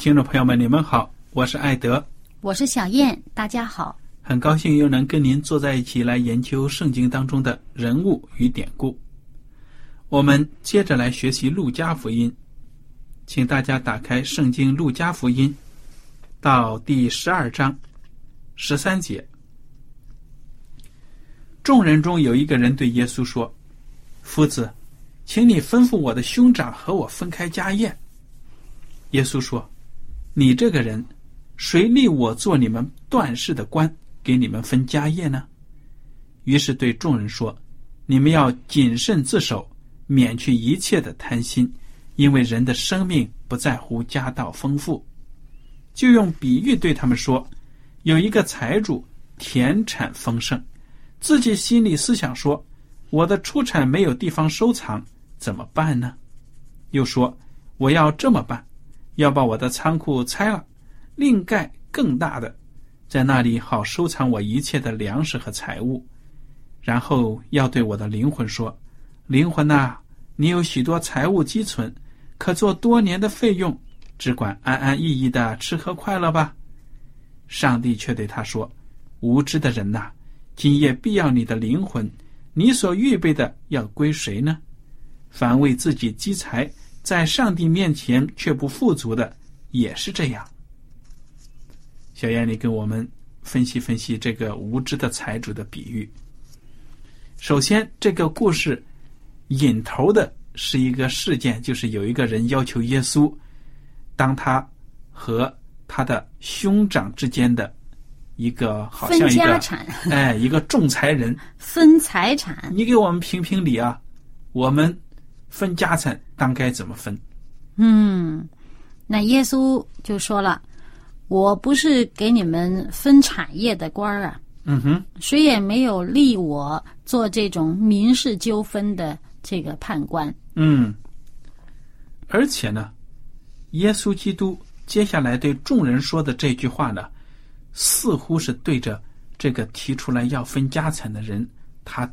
听众朋友们，你们好，我是艾德，我是小燕，大家好。很高兴又能跟您坐在一起来研究圣经当中的人物与典故。我们接着来学习《路加福音》，请大家打开圣经《路加福音》到第十二章十三节。众人中有一个人对耶稣说：“夫子，请你吩咐我的兄长和我分开家宴。”耶稣说：“你这个人，谁立我做你们段氏的官？”给你们分家业呢？于是对众人说：“你们要谨慎自守，免去一切的贪心，因为人的生命不在乎家道丰富。”就用比喻对他们说：“有一个财主田产丰盛，自己心里思想说：我的出产没有地方收藏，怎么办呢？又说：我要这么办，要把我的仓库拆了，另盖更大的。”在那里好收藏我一切的粮食和财物，然后要对我的灵魂说：“灵魂呐，你有许多财物积存，可做多年的费用，只管安安逸逸的吃喝快乐吧。”上帝却对他说：“无知的人呐，今夜必要你的灵魂，你所预备的要归谁呢？凡为自己积财，在上帝面前却不富足的，也是这样。”小燕，你跟我们分析分析这个无知的财主的比喻。首先，这个故事引头的是一个事件，就是有一个人要求耶稣，当他和他的兄长之间的一个好像一个哎一个仲裁人分财产，你给我们评评理啊！我们分家产当该怎么分？嗯，那耶稣就说了。我不是给你们分产业的官儿啊，嗯哼，谁也没有立我做这种民事纠纷的这个判官。嗯，而且呢，耶稣基督接下来对众人说的这句话呢，似乎是对着这个提出来要分家产的人，他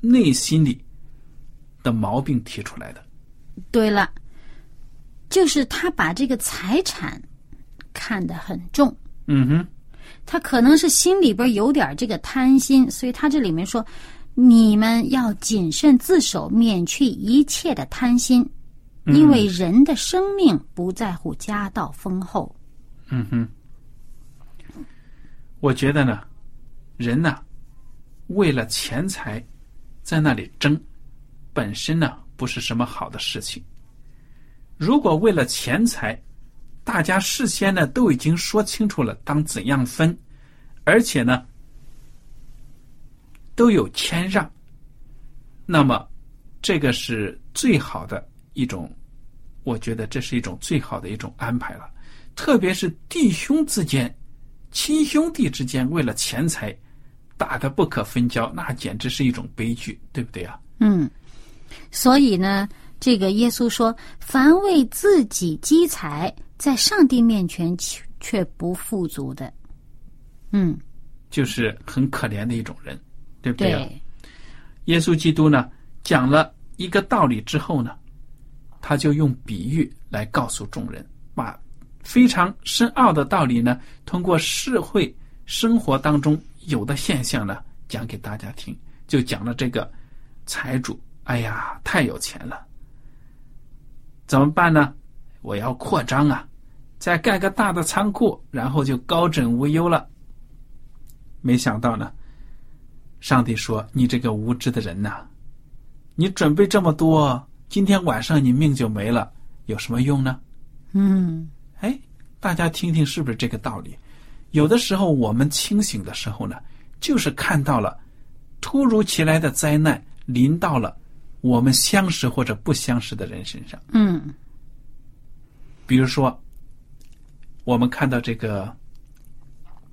内心里的毛病提出来的。对了，就是他把这个财产。看得很重，嗯哼，他可能是心里边有点这个贪心，所以他这里面说，你们要谨慎自守，免去一切的贪心，因为人的生命不在乎家道丰厚。嗯哼，我觉得呢，人呢，为了钱财，在那里争，本身呢不是什么好的事情。如果为了钱财，大家事先呢都已经说清楚了，当怎样分，而且呢都有谦让，那么这个是最好的一种，我觉得这是一种最好的一种安排了。特别是弟兄之间、亲兄弟之间，为了钱财打得不可分交，那简直是一种悲剧，对不对啊？嗯，所以呢，这个耶稣说：“凡为自己积财，在上帝面前却却不富足的，嗯，就是很可怜的一种人，对不对啊？对，耶稣基督呢，讲了一个道理之后呢，他就用比喻来告诉众人，把非常深奥的道理呢，通过社会生活当中有的现象呢，讲给大家听。就讲了这个财主，哎呀，太有钱了，怎么办呢？我要扩张啊，再盖个大的仓库，然后就高枕无忧了。没想到呢，上帝说：“你这个无知的人呐、你准备这么多，今天晚上你命就没了，有什么用呢？”嗯，哎，大家听听是不是这个道理？有的时候我们清醒的时候呢，就是看到了突如其来的灾难临到了我们相识或者不相识的人身上。嗯，比如说，我们看到这个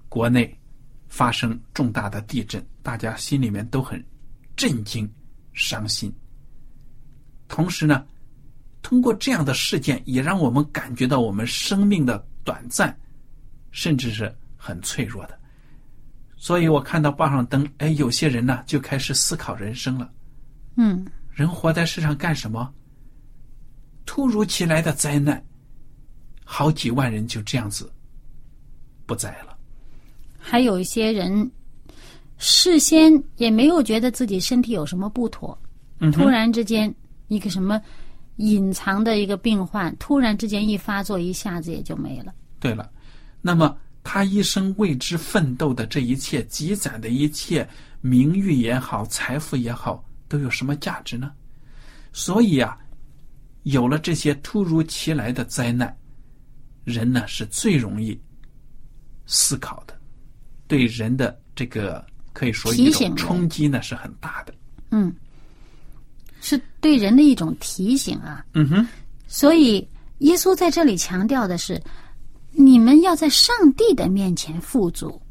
国内发生重大的地震，大家心里面都很震惊、伤心。同时呢，通过这样的事件，也让我们感觉到我们生命的短暂，甚至是很脆弱的。所以我看到报上登，哎，有些人呢就开始思考人生了。嗯，人活在世上干什么？突如其来的灾难，好几万人就这样子不在了。还有一些人事先也没有觉得自己身体有什么不妥，嗯突然之间一个什么隐藏的一个病患，突然之间一发作，一下子也就没了。对了，那么他一生为之奋斗的这一切积攒的一切名誉也好，财富也好，都有什么价值呢？所以啊，有了这些突如其来的灾难，人呢是最容易思考的，对人的这个可以说一提醒冲击呢是很大的。嗯，是对人的一种提醒啊。嗯哼，所以耶稣在这里强调的是，你们要在上帝的面前富足，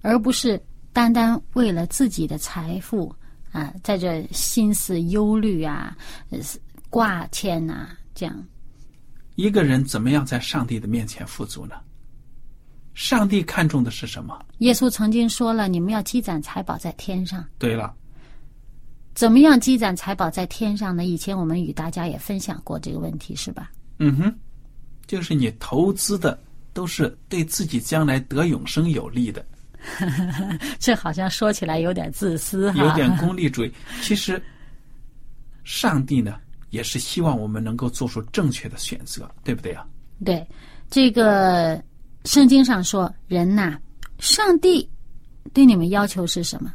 而不是单单为了自己的财富啊，在这心思忧虑啊、呃挂牵呐、这样。一个人怎么样在上帝的面前富足呢？上帝看重的是什么？耶稣曾经说了，你们要积攒财宝在天上。对了，怎么样积攒财宝在天上呢？以前我们与大家也分享过这个问题，是吧？嗯哼，就是你投资的都是对自己将来得永生有利的，这好像说起来有点自私哈。有点功利主义。其实，上帝呢也是希望我们能够做出正确的选择，对不对啊？对，这个圣经上说，人呐、上帝对你们要求是什么？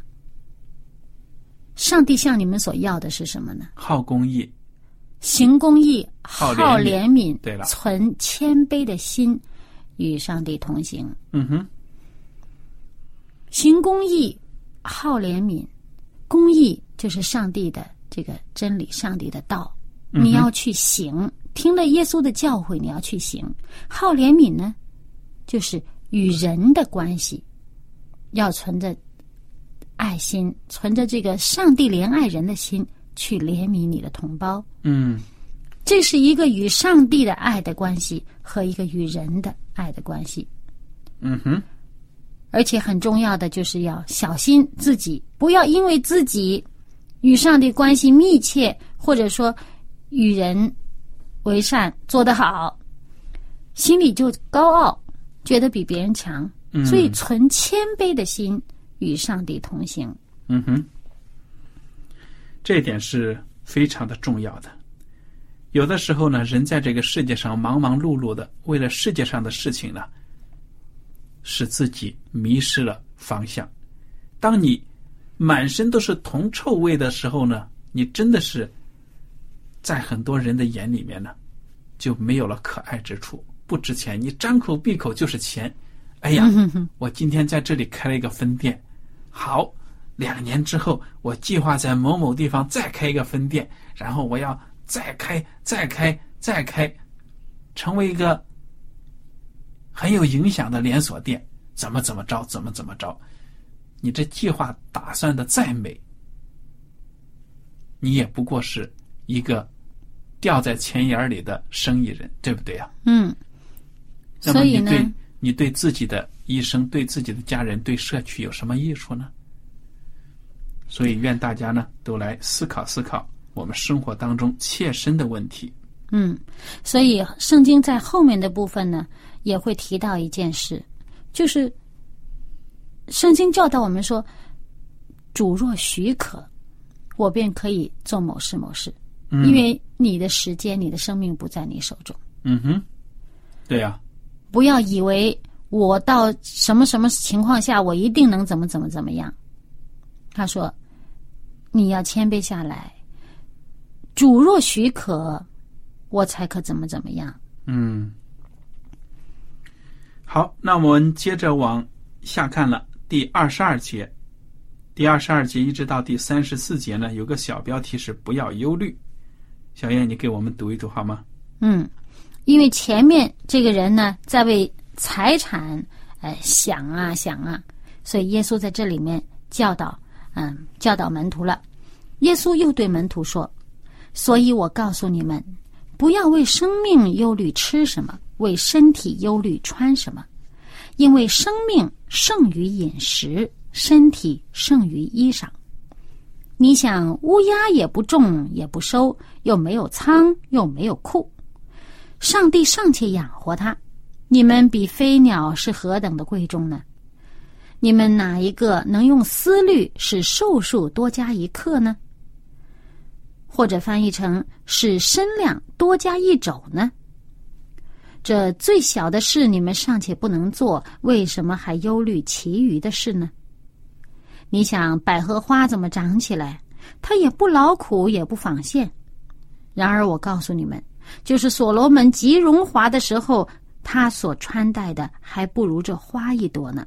上帝向你们所要的是什么呢？好公益，行公义，好好怜悯怜悯，对了存谦卑的心，与上帝同行。嗯哼，行公义，好怜悯，公义就是上帝的这个真理，上帝的道，你要去行。听了耶稣的教诲，你要去行。好怜悯呢，就是与人的关系，要存着爱心，存着这个上帝怜爱人的心，去怜悯你的同胞。嗯这是一个与上帝的爱的关系和一个与人的爱的关系。嗯哼，而且很重要的就是要小心自己，不要因为自己与上帝关系密切，或者说与人为善做得好，心里就高傲，觉得比别人强，嗯所以存谦卑的心与上帝同行。嗯哼，这一点是非常的重要的。有的时候呢，人在这个世界上忙忙碌碌的，为了世界上的事情呢，使自己迷失了方向。当你满身都是铜臭味的时候呢，你真的是在很多人的眼里面呢，就没有了可爱之处，不值钱。你张口闭口就是钱。哎呀，我今天在这里开了一个分店，好，两年之后我计划在某某地方再开一个分店，然后我要再开、再开、再开，成为一个很有影响的连锁店，怎么怎么着，怎么怎么着。你这计划打算的再美，你也不过是一个掉在钱眼里的生意人，对不对呀？嗯，那么你对你对自己的一生、对自己的家人、对社区有什么益处呢？所以，愿大家呢都来思考思考我们生活当中切身的问题。嗯，所以圣经在后面的部分呢，也会提到一件事，就是圣经教导我们说，主若许可，我便可以做某事某事，嗯因为你的时间、你的生命不在你手中。嗯哼，对呀、不要以为我到什么什么情况下，我一定能怎么怎么怎么样。他说：“你要谦卑下来，主若许可，我才可怎么怎么样。嗯，好，那我们接着往下看了第二十二节，第二十二节一直到第三十四节呢，有个小标题是“不要忧虑”。小燕，你给我们读一读好吗？”嗯，因为前面这个人呢，在为财产呃想啊想啊，所以耶稣在这里面教导，嗯，教导门徒了。耶稣又对门徒说：“所以我告诉你们，不要为生命忧虑吃什么，为身体忧虑穿什么，因为生命胜于饮食，身体胜于衣裳。你想，乌鸦也不种也不收，又没有仓，又没有库，上帝尚且养活它，你们比飞鸟是何等的贵重呢？你们哪一个能用思虑使寿数多加一刻呢？或者翻译成使身量多加一肘呢？这最小的事你们尚且不能做，为什么还忧虑其余的事呢？你想百合花怎么长起来？它也不劳苦，也不纺线。然而我告诉你们，就是所罗门极荣华的时候，他所穿戴的还不如这花一朵呢。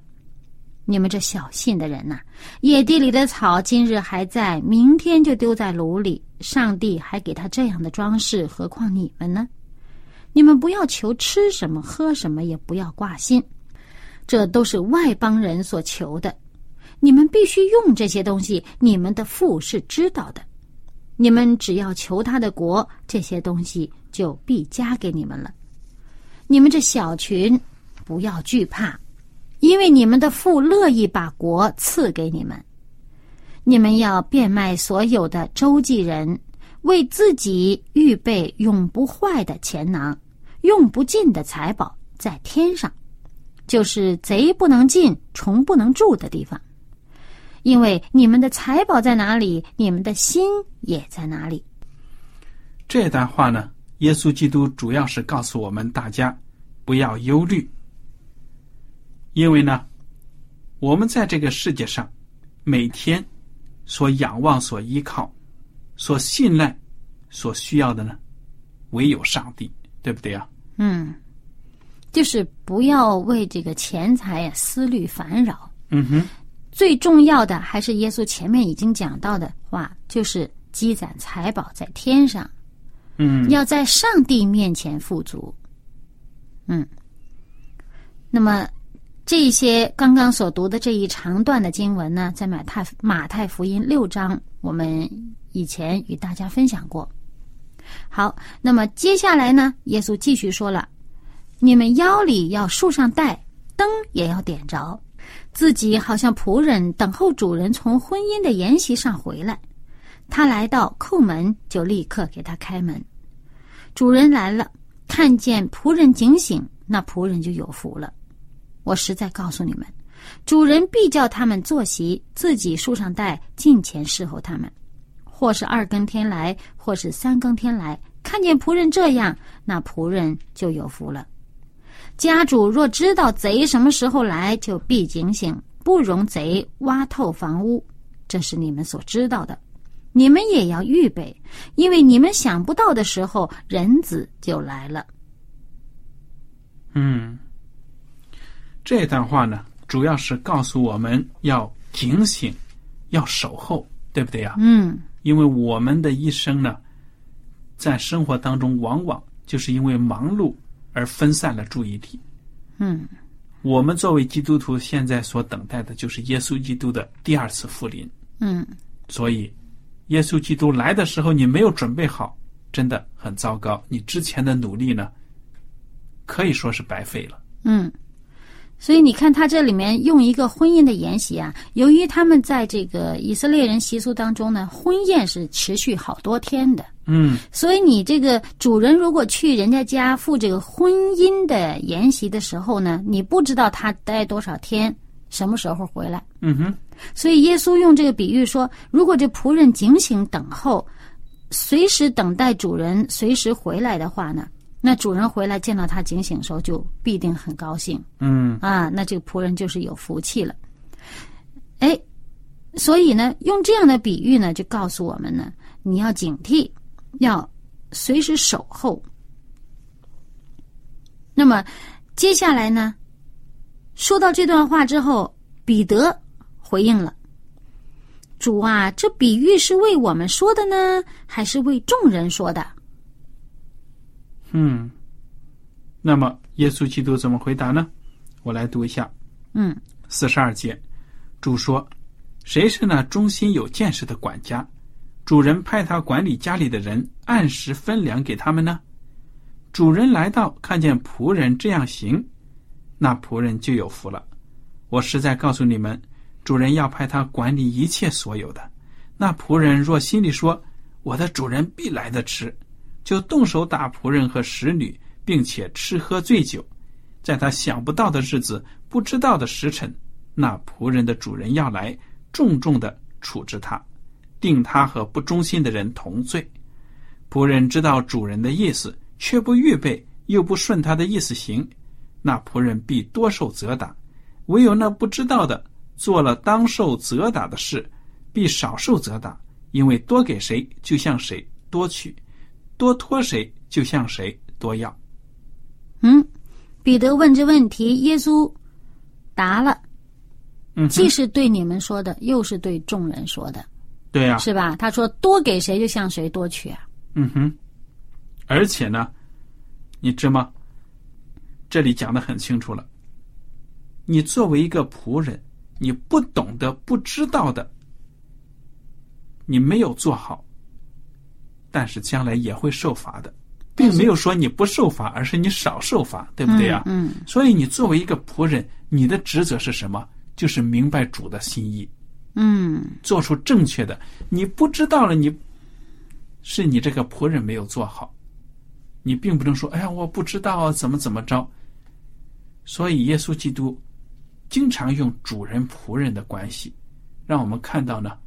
你们这小信的人呐、野地里的草今日还在，明天就丢在炉里。上帝还给他这样的装饰，何况你们呢？你们不要求吃什么喝什么，也不要挂心，这都是外邦人所求的。你们必须用这些东西，你们的父是知道的。你们只要求他的国，这些东西就必加给你们了。你们这小群，不要惧怕，因为你们的父乐意把国赐给你们。你们要变卖所有的周济人，为自己预备永不坏的钱囊，用不尽的财宝在天上，就是贼不能进、虫不能住的地方。因为你们的财宝在哪里，你们的心也在哪里。这段话呢，耶稣基督主要是告诉我们大家不要忧虑，因为呢，我们在这个世界上每天所仰望、所依靠、所信赖、所需要的呢，唯有上帝，对不对啊？嗯，就是不要为这个钱财呀、思虑烦扰。嗯哼，最重要的还是耶稣前面已经讲到的话，就是积攒财宝在天上，嗯，要在上帝面前富足。嗯，那么这些刚刚所读的这一长段的经文呢，在马太马太福音六章，我们以前与大家分享过。好，那么接下来呢，耶稣继续说了：“你们腰里要束上带，灯也要点着，自己好像仆人等候主人从婚姻的筵席上回来。他来到叩门，就立刻给他开门。主人来了，看见仆人警醒，那仆人就有福了。我实在告诉你们，主人必叫他们坐席，自己束上带，近前侍候他们。或是二更天来，或是三更天来，看见仆人这样，那仆人就有福了。家主若知道贼什么时候来，就必警醒，不容贼挖透房屋。这是你们所知道的，你们也要预备，因为你们想不到的时候，人子就来了。嗯，这段话呢，主要是告诉我们要警醒，要守候，对不对呀？嗯因为我们的一生呢，在生活当中往往就是因为忙碌而分散了注意力。嗯我们作为基督徒，现在所等待的就是耶稣基督的第二次复临。嗯，所以，耶稣基督来的时候，你没有准备好，真的很糟糕。你之前的努力呢，可以说是白费了。嗯，所以你看，他这里面用一个婚姻的筵席啊，由于他们在这个以色列人习俗当中呢，婚宴是持续好多天的，嗯。所以你这个主人如果去人家家赴这个婚姻的筵席的时候呢，你不知道他待多少天，什么时候回来。嗯哼，所以耶稣用这个比喻说，如果这仆人警醒等候，随时等待主人随时回来的话呢，那主人回来见到他警醒的时候，就必定很高兴嗯啊，那这个仆人就是有福气了。哎，所以呢，用这样的比喻呢，就告诉我们呢，你要警惕，要随时守候。那么接下来呢，说到这段话之后，彼得回应了：“主啊，这比喻是为我们说的呢，还是为众人说的嗯。那么，耶稣基督怎么回答呢？我来读一下。？”嗯四十二节，主说：“谁是那忠心有见识的管家？主人派他管理家里的人，按时分粮给他们呢？主人来到，看见仆人这样行，那仆人就有福了。我实在告诉你们，主人要派他管理一切所有的。那仆人若心里说：我的主人必来的迟，就动手打仆人和使女，并且吃喝醉酒。”在他想不到的日子、不知道的时辰，那仆人的主人要来，重重的处置他，定他和不忠心的人同罪。仆人知道主人的意思，却不预备，又不顺他的意思行，那仆人必多受责打；唯有那不知道的，做了当受责打的事，必少受责打，因为多给谁，就向谁多取；多托谁，就向谁多要。嗯，彼得问这问题，耶稣答了，嗯，既是对你们说的，又是对众人说的，对呀、是吧？他说多给谁就向谁多取啊。嗯哼，而且呢，你知吗？这里讲的很清楚了。你作为一个仆人，你不懂得、不知道的，你没有做好，但是将来也会受罚的，并没有说你不受罚，而是你少受罚，对不对啊、嗯嗯所以你作为一个仆人，你的职责是什么？就是明白主的心意，嗯做出正确的。你不知道了，你是你这个仆人没有做好，你并不能说：“哎呀，我不知道啊，怎么怎么着。”所以，耶稣基督经常用主人仆人的关系，让我们看到呢，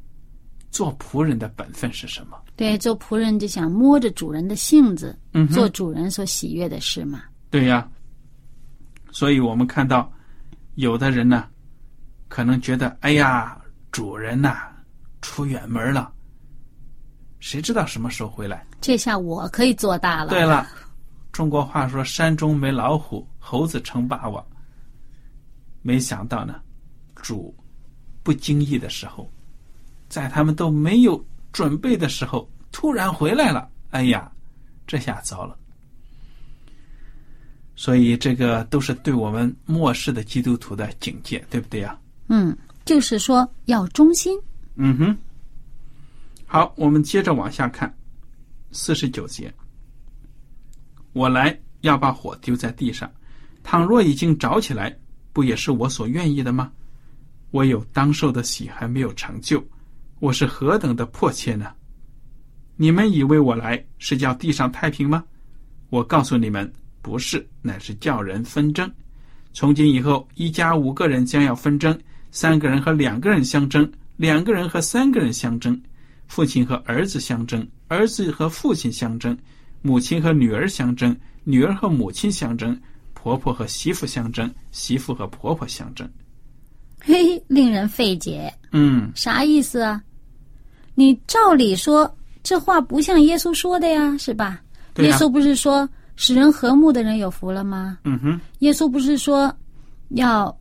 做仆人的本分是什么。对，做仆人就想摸着主人的性子，嗯做主人所喜悦的事嘛。对呀，所以我们看到有的人呢，可能觉得：“哎呀，主人呐、出远门了，谁知道什么时候回来？”这下我可以做大了。对了，中国话说“山中没老虎，猴子称霸王”。没想到呢，主不经意的时候，在他们都没有准备的时候，突然回来了。哎呀，这下糟了。所以这个都是对我们末世的基督徒的警戒，对不对呀？嗯，就是说要忠心。嗯哼。好，我们接着往下看，四十九节。我来要把火丢在地上，倘若已经着起来，不也是我所愿意的吗？我有当受的喜还没有成就，我是何等的迫切呢？你们以为我来是叫地上太平吗？我告诉你们，不是，乃是叫人纷争。从今以后，一家五个人将要纷争，三个人和两个人相争，两个人和三个人相争，父亲和儿子相争，儿子和父亲相争，母亲和女儿相争，女儿和母亲相争，婆婆和媳妇相争，媳妇和婆婆相争。嘿嘿，令人费解，嗯，啥意思啊？你照理说这话不像耶稣说的呀，是吧？耶稣不是说使人和睦的人有福了吗？嗯哼，耶稣不是说要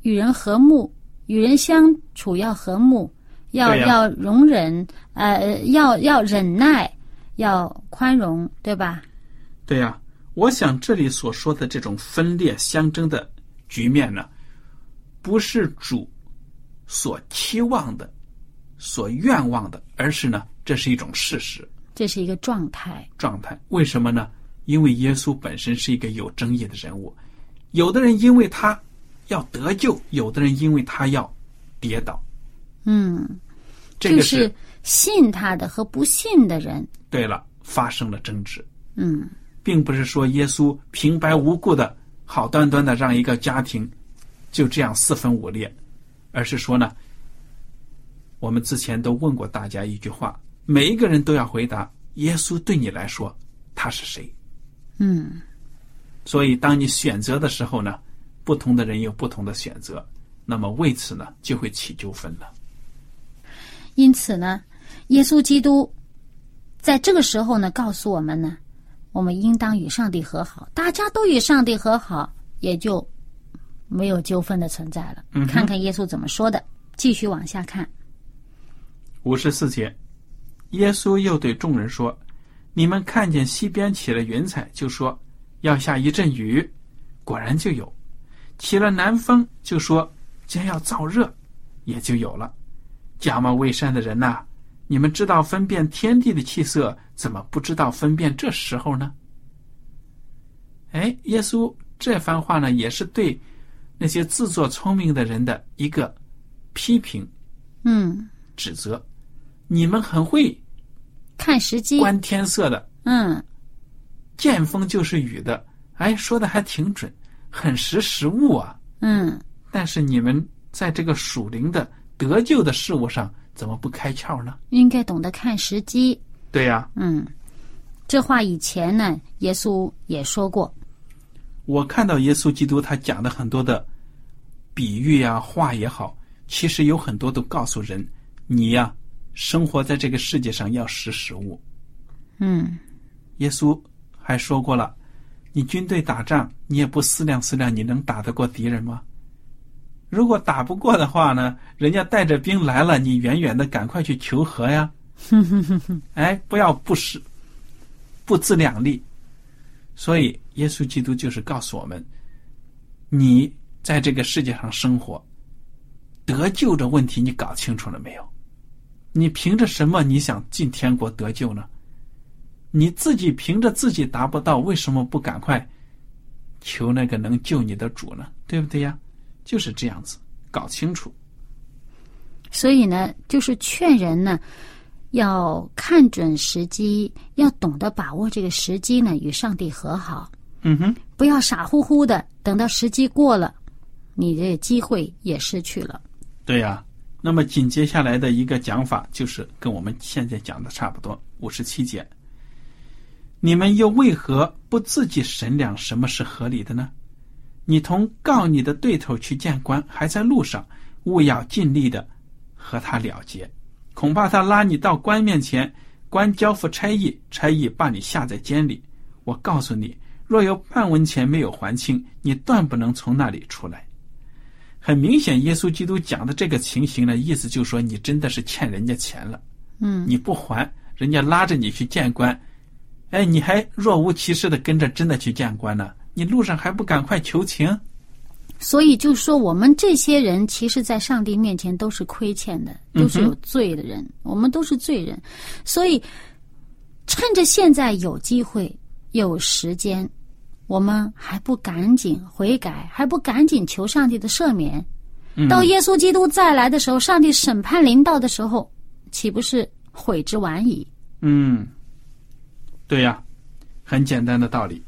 与人和睦，与人相处要和睦，要、要容忍，呃，要要忍耐，要宽容，对吧？对呀、我想这里所说的这种分裂相争的局面呢，不是主所期望的、所愿望的，而是呢，这是一种事实这是一个状态。状态。为什么呢？因为耶稣本身是一个有争议的人物，有的人因为他要得救，有的人因为他要跌倒。嗯，这个是信他的和不信的人。对了，发生了争执。嗯并不是说耶稣平白无故的好端端的让一个家庭就这样四分五裂，而是说呢，我们之前都问过大家一句话，每一个人都要回答：耶稣对你来说他是谁？嗯，所以当你选择的时候呢，不同的人有不同的选择，那么为此呢就会起纠纷了。因此呢，耶稣基督在这个时候呢，告诉我们呢，我们应当与上帝和好，大家都与上帝和好，也就没有纠纷的存在了。嗯看看耶稣怎么说的，继续往下看。五十四节，耶稣又对众人说：“你们看见西边起了云彩，就说要下一阵雨，果然就有；起了南风，就说将要燥热，也就有了。假冒伪善的人呐、你们知道分辨天地的气色，怎么不知道分辨这时候呢？”哎，耶稣这番话呢，也是对那些自作聪明的人的一个批评。嗯，指责，你们很会看时机。观天色的，嗯见风就是雨的，哎，说的还挺准，很识时务啊。嗯，但是你们在这个属灵的得救的事物上，怎么不开窍呢？应该懂得看时机。对呀、嗯，这话以前呢，耶稣也说过。我看到耶稣基督他讲的很多的比喻呀、话也好，其实有很多都告诉人，你呀、生活在这个世界上要识时务。嗯耶稣还说过了，你军队打仗，你也不思量思量，你能打得过敌人吗？如果打不过的话呢，人家带着兵来了，你远远的赶快去求和呀。哎，不要不识不自量力。所以，耶稣基督就是告诉我们，你在这个世界上生活，得救的问题你搞清楚了没有？你凭着什么你想进天国得救呢？你自己凭着自己达不到，为什么不赶快求那个能救你的主呢？对不对呀？就是这样子，搞清楚。所以呢，就是劝人呢，要看准时机，要懂得把握这个时机呢，与上帝和好，嗯哼，不要傻乎乎的等到时机过了，你这机会也失去了。对呀。那么紧接下来的一个讲法就是跟我们现在讲的差不多，五十七节。你们又为何不自己审量什么是合理的呢？你同告你的对头去见官，还在路上，务要尽力的和他了结。恐怕他拉你到官面前，官交付差役，差役把你下在监里。我告诉你，若有半文钱没有还清，你断不能从那里出来。很明显，耶稣基督讲的这个情形呢，意思就是说，你真的是欠人家钱了，嗯，你不还，人家拉着你去见官，哎，你还若无其事的跟着真的去见官呢？你路上还不赶快求情？所以就说我们这些人，其实，在上帝面前都是亏欠的，都是有罪的人，我们都是罪人。所以，趁着现在有机会、有时间，我们还不赶紧悔改，还不赶紧求上帝的赦免。嗯到耶稣基督再来的时候，上帝审判临到的时候，岂不是悔之晚矣？嗯，对呀，很简单的道理。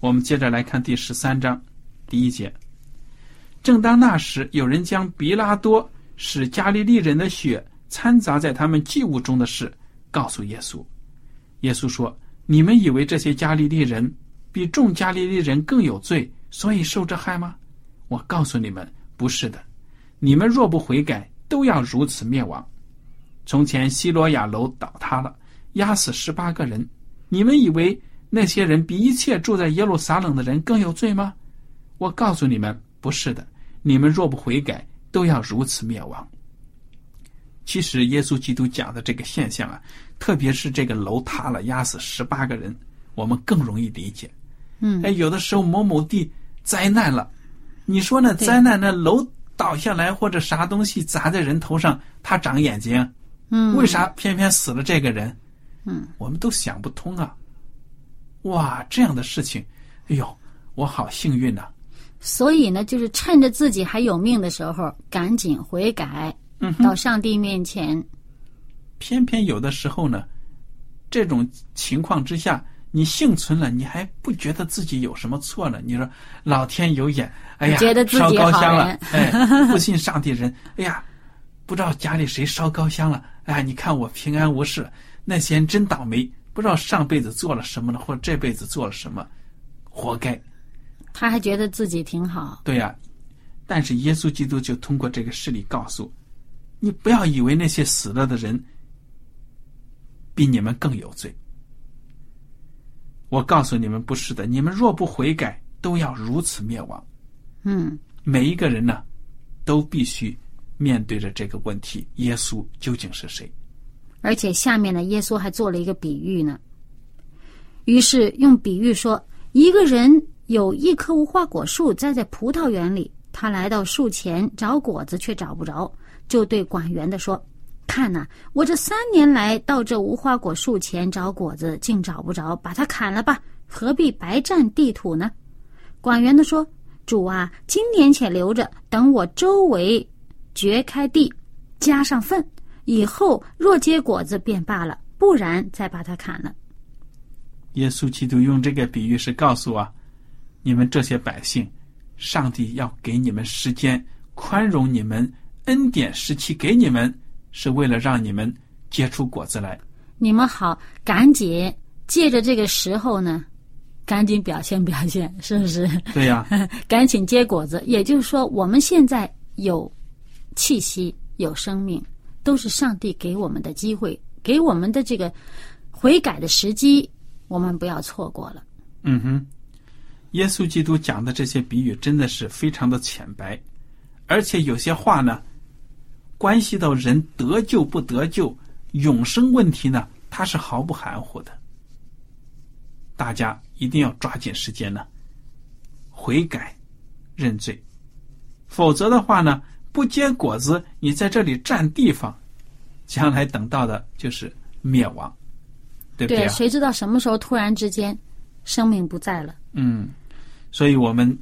我们接着来看第十三章第一节。正当那时，有人将比拉多使加利利人的血掺杂在他们祭物中的事告诉耶稣。耶稣说：“你们以为这些加利利人比众加利利人更有罪，所以受这害吗？我告诉你们，不是的。你们若不悔改，都要如此灭亡。从前西罗亚楼倒塌了，压死十八个人。你们以为那些人比一切住在耶路撒冷的人更有罪吗？我告诉你们，不是的。你们若不悔改，都要如此灭亡。其实，耶稣基督讲的这个现象啊，特别是这个楼塌了，压死十八个人，我们更容易理解。嗯哎，有的时候某某地灾难了，你说那灾难，那楼倒下来或者啥东西砸在人头上，他长眼睛，嗯，为啥偏偏死了这个人？嗯，我们都想不通啊！哇，这样的事情，哎呦，我好幸运呐、所以呢，就是趁着自己还有命的时候，赶紧悔改，嗯到上帝面前。偏偏有的时候呢，这种情况之下，你幸存了，你还不觉得自己有什么错呢？你说老天有眼，哎呀，烧高香了，哎，不信上帝人，哎呀，不知道家里谁烧高香了，哎呀，你看我平安无事，那些人真倒霉，不知道上辈子做了什么了，或者这辈子做了什么，活该。他还觉得自己挺好。对呀、但是耶稣基督就通过这个事例告诉你，不要以为那些死了的人比你们更有罪。我告诉你们，不是的，你们若不悔改，都要如此灭亡。嗯，每一个人呢，都必须面对着这个问题：耶稣究竟是谁？而且下面呢，耶稣还做了一个比喻呢。于是用比喻说，一个人有一棵无花果树栽在葡萄园里，他来到树前找果子，却找不着，就对管园的说：“看呐、我这三年来到这无花果树前找果子，竟找不着，把它砍了吧，何必白占地土呢？”管园的说：“主啊，今年且留着，等我周围掘开地，加上粪，以后若结果子便罢了，不然再把它砍了。耶稣基督用这个比喻是告诉啊，你们这些百姓，上帝要给你们时间，宽容你们，恩典时期给你们，是为了让你们结出果子来。你们好，赶紧借着这个时候呢，赶紧表现表现，是不是？对呀、赶紧结果子。也就是说，我们现在有气息、有生命，都是上帝给我们的机会，给我们的这个悔改的时机，我们不要错过了。嗯哼，耶稣基督讲的这些比喻真的是非常的浅白，而且有些话呢，关系到人得救不得救、永生问题呢，他是毫不含糊的。大家一定要抓紧时间呢，悔改、认罪，否则的话呢，不结果子，你在这里占地方，将来等到的就是灭亡，对不对啊？谁知道什么时候突然之间生命不在了？嗯，所以我们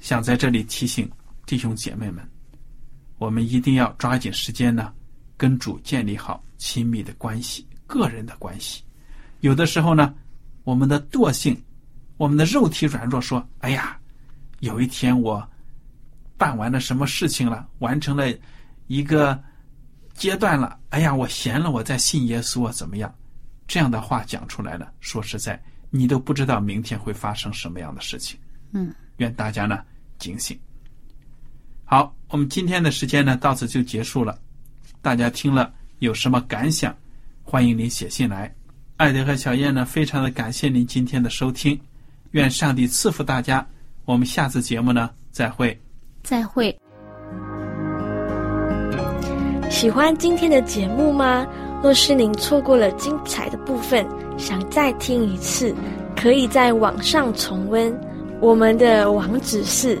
想在这里提醒弟兄姐妹们，我们一定要抓紧时间呢，跟主建立好亲密的关系、个人的关系。有的时候呢，我们的惰性、我们的肉体软弱，说：“哎呀，有一天我办完了什么事情了，完成了一个阶段了，哎呀，我闲了，我再信耶稣啊，怎么样？”这样的话讲出来了，说实在，你都不知道明天会发生什么样的事情。嗯，愿大家呢警醒。好，我们今天的时间呢到此就结束了。大家听了有什么感想，欢迎您写信来。艾德和小燕呢，非常的感谢您今天的收听，愿上帝赐福大家。我们下次节目呢再会。再会。喜欢今天的节目吗？若是您错过了精彩的部分，想再听一次，可以在网上重温。我们的网址是